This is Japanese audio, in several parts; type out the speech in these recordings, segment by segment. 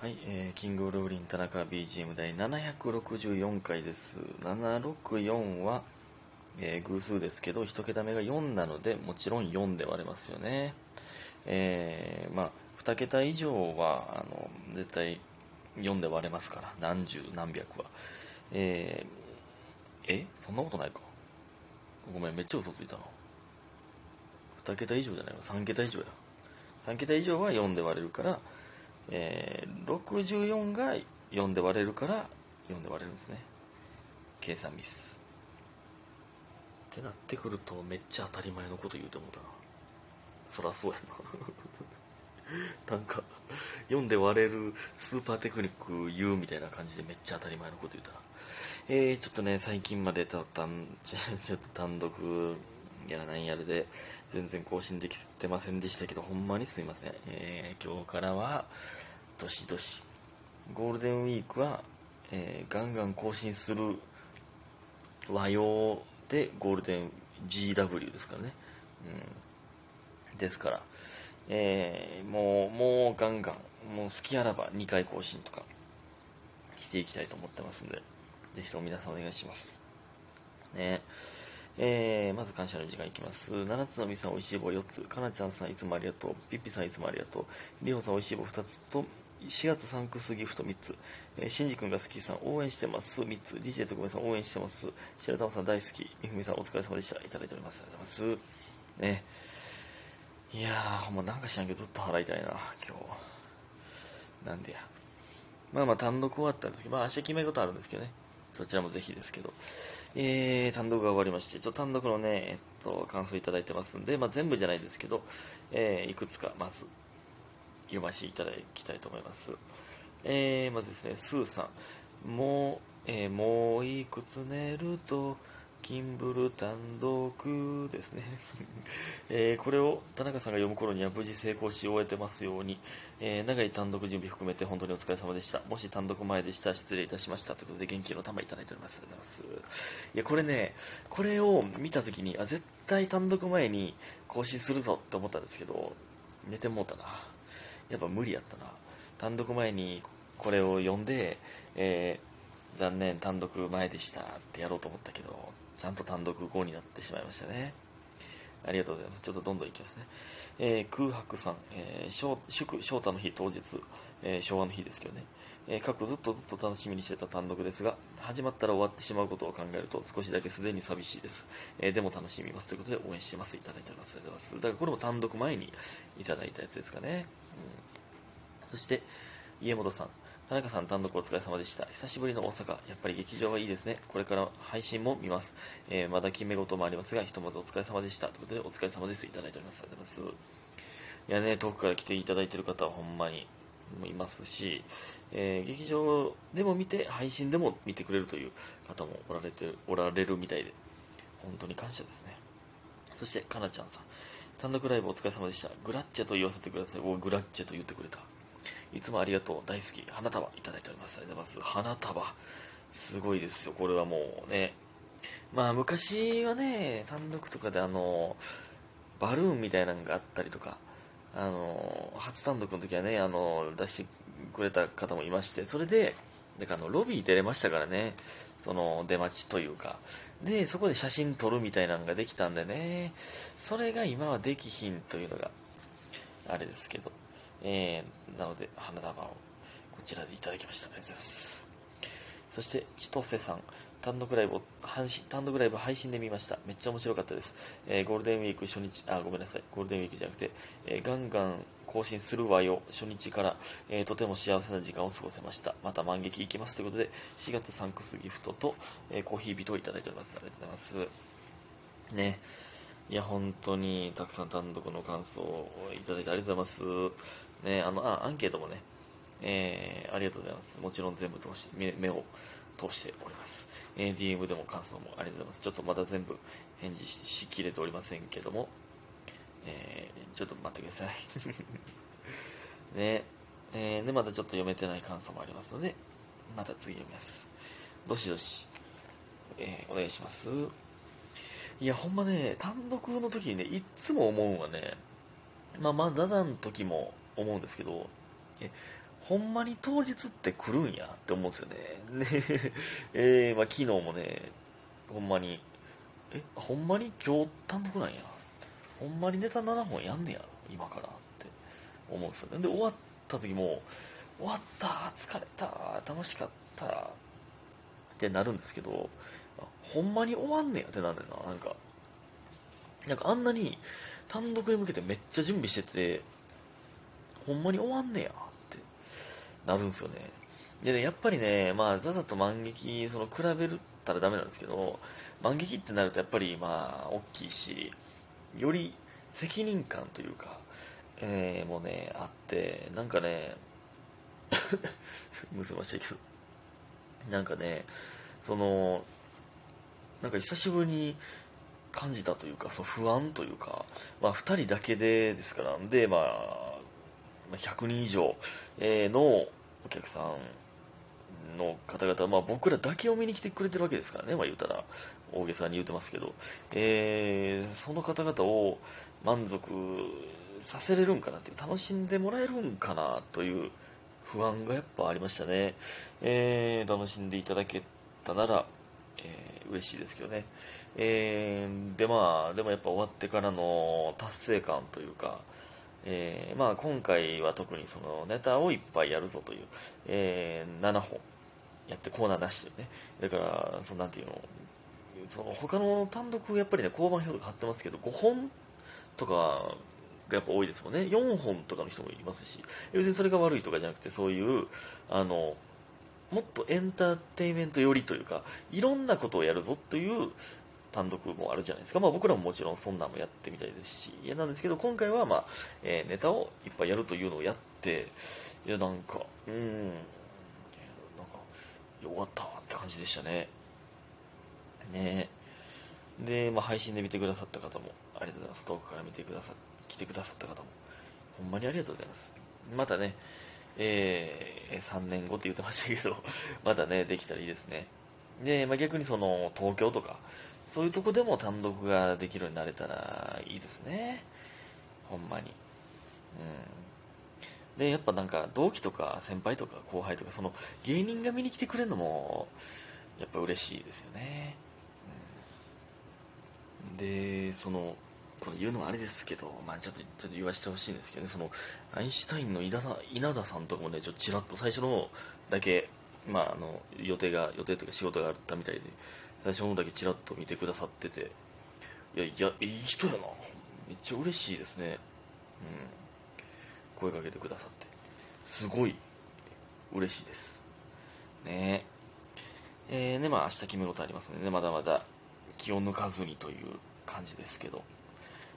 はい、えー、キングオルグリン田中 BGM 第764回です。764は、えー偶数ですけど、一桁目が4なので、もちろん4で割れますよね。えー、まあ、2桁以上は、あの、絶対4で割れますから、何十何百は。えー、えそんなことないか。ごめん、めっちゃ嘘ついたな。2桁以上じゃないわ、3桁以上や。3桁以上は4で割れるから、えー64が4で割れるから4で割れるんですね。計算ミス。ってなってくるとめっちゃ当たり前のこと言うてもうたな。そらそうやな。なんか4で割れるスーパーテクニック言うみたいな感じでめっちゃ当たり前のこと言うたな。えー、ちょっとね最近までたたん ちょっと単独やらなんやるで全然更新できてませんでしたけどほんまにすいません、えー今日からはどしどしゴールデンウィークは、えーガンガン更新する和洋でゴールデン GW ですからね、うん、ですから、えーもうもうガンガンもう好きあらば2回更新とかしていきたいと思ってますんでぜひとも皆さんお願いします。ね。えーまず感謝の時間いきます。7つのみさん、おいしい棒4つ。かなちゃんさん、いつもありがとう。ピッピさん、いつもありがとう。りほさん、おいしい棒2つと、4月サンクスギフト3つ。えー、しんじくんが好きさん、応援してます。3つ。DJ 特命さん、応援してます。白玉さん、大好き。みふみさん、お疲れ様でした。いただいております。ありがとうございます。ね。いやー、ほんまなんか知らんけど、ずっと払いたいな、今日。なんでや。まあまあ単独終わったんですけど、まあ明日決め事あるんですけどね。そちらもぜひですけど。えー、単独が終わりまして、ちょっと単独のね、えっと、感想いただいてますんで、まあ全部じゃないですけど、えー、いくつかまず読ませていただきたいと思います。えー、まずですね、スーさん。もう、えーもういくつ寝ると、キンブル単独ですね、えーこれを田中さんが読む頃には無事成功し終えてますように、えー長い単独準備含めて本当にお疲れ様でした。もし単独前でしたら失礼いたしました。ということで元気の玉いただいております。ありがとうございます。いやこれねこれを見た時にあ絶対単独前に更新するぞって思ったんですけど寝てもうたな。やっぱ無理やったな。単独前にこれを読んで、えー残念単独前でしたってやろうと思ったけどちゃんと単独後になってしまいましたね。ありがとうございます。ちょっとどんどんいきますね、えー空白さん、えー祝翔太の日当日、えー昭和の日ですけどね。えー過去ずっとずっと楽しみにしてた単独ですが始まったら終わってしまうことを考えると少しだけすでに寂しいです、えーでも楽しみますということで応援してます。いただいております。ありがとうございます。だからこれも単独前にいただいたやつですかね、うん、そして家元さん。田中さん単独お疲れ様でした。久しぶりの大阪。やっぱり劇場はいいですね。これから配信も見ます、えーまだ決め事もありますがひとまずお疲れ様でした。ということでお疲れ様です。いただいております。ありがとうございます。いやね遠くから来ていただいてる方はほんまに。いますし、えー劇場でも見て配信でも見てくれるという方もおられておられるみたいで本当に感謝ですね。そしてかなちゃんさん。単独ライブお疲れ様でした。グラッチェと言わせてください。おグラッチェと言ってくれた。いつもありがとう大好き花束いただいております。ありがとうございます。花束。すごいですよ。これはもうね。まあ昔はね単独とかであのバルーンみたいなのがあったりとかあの初単独の時はねあの出してくれた方もいましてそれでだからあのロビー出れましたからね。その出待ちというか。でそこで写真撮るみたいなのができたんでね。それが今はできひんというのがあれですけど、えーなので花束をこちらでいただきました。ありがとうございます。そして千歳さん。単独ライブを単独ライブ配信で見ました。めっちゃ面白かったです、えーゴールデンウィーク初日あごめんなさい。ゴールデンウィークじゃなくて、えーガンガン更新するわよ。初日から、えーとても幸せな時間を過ごせました。また満劇行きますということで4月サンクスギフトと、えーコーヒービトをいただいておりますありがとうございます。ね。いや本当にたくさん単独の感想をいただいてありがとうございます。ねあのあアンケートもねえーありがとうございます。もちろん全部通し目目を通しております。えー DM でも感想もありがとうございます。ちょっとまだ全部返事しきれておりませんけども、えーちょっと待ってください。ねえーで、まだちょっと読めてない感想もありますので、また次読みます。どしどし、えーお願いします。いや、ほんまね、単独の時にね、いっつも思うんはね、まあ、まあ、ダダの時も思うんですけど、えほんまに当日って来るんやって思うんですよね。で、えー、まあ、昨日もね、ほんまに、え、ほんまに今日単独なんや？ほんまにネタ7本やんねや、今からって思うんですよね。で、終わった時も、終わった疲れた楽しかったってなるんですけど、ほんまに終わんねや？ってなんだよな、なんか。なんかあんなに単独に向けてめっちゃ準備してて、ほんまに終わんねやってなるんですよね。でね、やっぱりね、まあ、ザザと万劇、その、比べるたらダメなんですけど、万劇ってなるとやっぱり、まあ、大きいし、より責任感というか、えー、もうね、あって、なんかね、むせましたけど、なんかね、その、なんか久しぶりに感じたというか、その不安というか、まあ、2人だけでですから、で、まあ、100人以上のお客さんの方々、まあ、僕らだけを見に来てくれてるわけですからね、まあ、言うたら、大げさに言うてますけど、えー、その方々を満足させれるんかなっていう、楽しんでもらえるんかなという不安がやっぱありましたね。えー、楽しんでいただけたなら、えー、嬉しいですけどね。えー、でまあ、でもやっぱ終わってからの達成感というか、えー、まあ今回は特にそのネタをいっぱいやるぞという、えー、7本やってコーナーなしでね。だから、そのなんていうの、その他の単独やっぱりね、交番表とか貼ってますけど、5本とかがやっぱ多いですもんね。4本とかの人もいますし、別にそれが悪いとかじゃなくて、そういう、あの、もっとエンターテインメント寄りというか、いろんなことをやるぞという単独もあるじゃないですか。まあ僕らももちろんそんなんもやってみたいですし、いやなんですけど、今回はまあ、えー、ネタをいっぱいやるというのをやって、いやなんか、うん、なんか、終わったって感じでしたね。ねで、まあ、配信で見てくださった方もありがとうございます。遠くから見てくださ、来てくださった方も、ほんまにありがとうございます。またね、えー、3年後って言ってましたけど、またね、できたらいいですね。で、まあ、逆にその、東京とか、そういうとこでも単独ができるようになれたらいいですね。ほんまに。うん。で、やっぱなんか、同期とか先輩とか後輩とか、その、芸人が見に来てくれるのも、やっぱ嬉しいですよね。うん、で、その、これ言うのはあれですけど、まあちょっと、ちょっと言わせてほしいんですけどね、その、アインシュタインの稲田稲田さんとかもね、ちょっとちらっと最初のだけ、まああの、予定が、予定というか仕事があったみたいで、最初のだけちらっと見てくださってて、いや、いや、いい人やな。めっちゃ嬉しいですね。うん。声かけてくださって。すごい嬉しいです。ねえ。えー、ね、まあ明日決めることありますのでね、まだまだ気を抜かずにという感じですけど。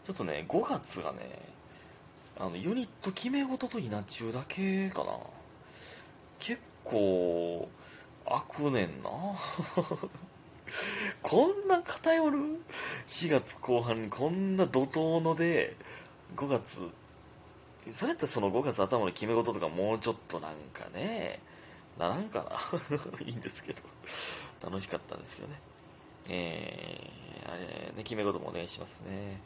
ちょっとね、5月がね、あの、ユニット決め事と稲中だけかな。結構、悪ねんな。こんな偏る ?4 月後半にこんな怒涛ので、5月、それったらその5月頭の決め事とかもうちょっとなんかね、ならんかな？いいんですけど、楽しかったんですけどね。えー、あれ、ね、決め事もお願いしますね。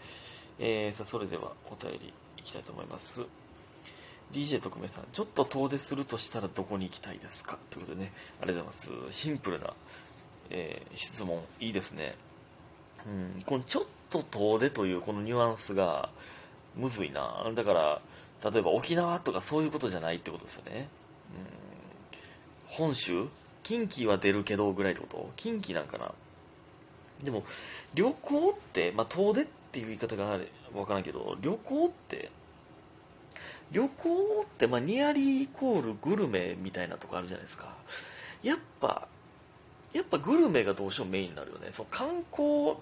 えー、さあ、それではお便りいきたいと思います。DJ 特命さん、ちょっと遠出するとしたらどこに行きたいですか？ということでね、ありがとうございます。シンプルなえー、質問いいですね、うん、このちょっと遠出というこのニュアンスがむずいな。だから例えば沖縄とかそういうことじゃないってことですよね、うん、本州？近畿は出るけどぐらいってこと？近畿なんかな？でも旅行って、まあ、遠出っていう言い方があれ分からんけど旅行って旅行って、まあ、ニアリーイコールグルメみたいなとこあるじゃないですか。やっぱやっぱグルメがどうしてもメインになるよね。その観光、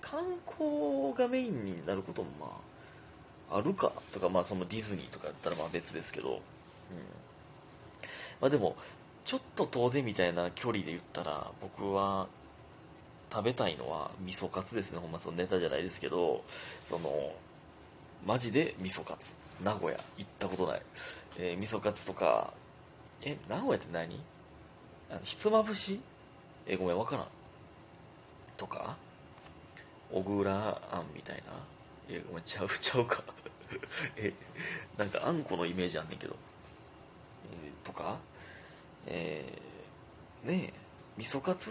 観光がメインになることもまあ、あるかとか、まあそのディズニーとかやったらまあ別ですけど、うん。まあでも、ちょっと遠出みたいな距離で言ったら、僕は食べたいのは味噌カツですね。ほんまそのネタじゃないですけど、その、マジで味噌カツ。名古屋行ったことない。えー、味噌カツとか、え、名古屋って何？あのひつまぶし？えごめんわからん。とか小倉あんみたいな？えごめんちゃう ちゃうか。えなんかあんこのイメージあんねんけど。えとか、えー、ねえ、味噌カツ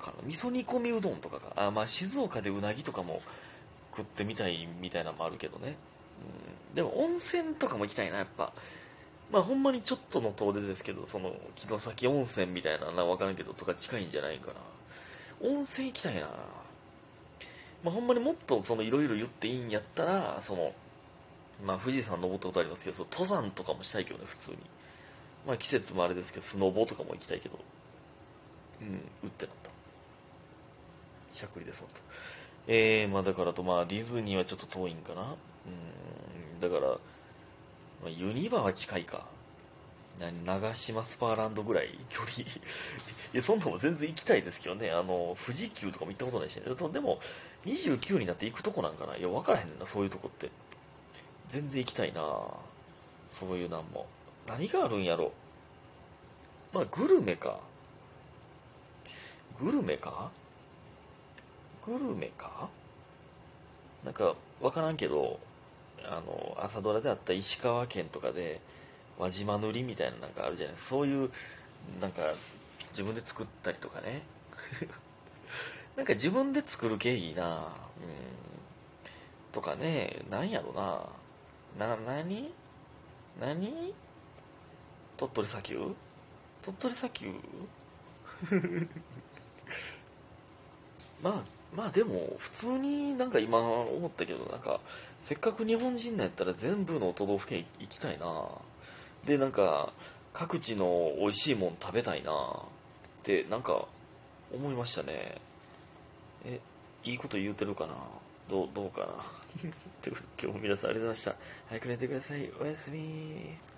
かな、味噌煮込みうどんとかか、あ、まあ静岡でうなぎとかも食ってみたいみたいなのもあるけどね。うん、でも温泉とかも行きたいな、やっぱ。まあほんまにちょっとの遠出ですけど、その、城崎温泉みたいなのはわからんけど、とか近いんじゃないかな。温泉行きたいな。まあほんまにもっとそのいろいろ言っていいんやったら、その、まあ富士山登ったことありますけど、その登山とかもしたいけどね、普通に。まあ季節もあれですけど、スノボとかも行きたいけど、うん、うってなった。しゃっくりです、ほんと。えー、まあだからと、まあディズニーはちょっと遠いんかな。うん、だから、ユニバは近いか。長島スパーランドぐらい？距離いや、そんなも全然行きたいですけどね。あの、富士急とかも行ったことないしね。でも、29になって行くとこなんかな？いや、分からへんねんな、そういうとこって。全然行きたいなそういうなんも。何があるんやろ？まあ、グルメか。グルメか？グルメか？なんか、わからんけど、あの、朝ドラであった石川県とかで、輪島塗りみたいななんかあるじゃないですか。そういう、なんか、自分で作ったりとかね。なんか自分で作る系いいなうん。とかね、なんやろな。な、なに何？鳥取砂丘？鳥取砂丘？まあまあでも普通になんか今思ったけどなんかせっかく日本人なんやったら全部の都道府県行きたいな。でなんか各地の美味しいもん食べたいなってなんか思いましたね。えいいこと言うてるかな？どうどうかな？今日も皆さんありがとうございました。早く寝てください。おやすみ。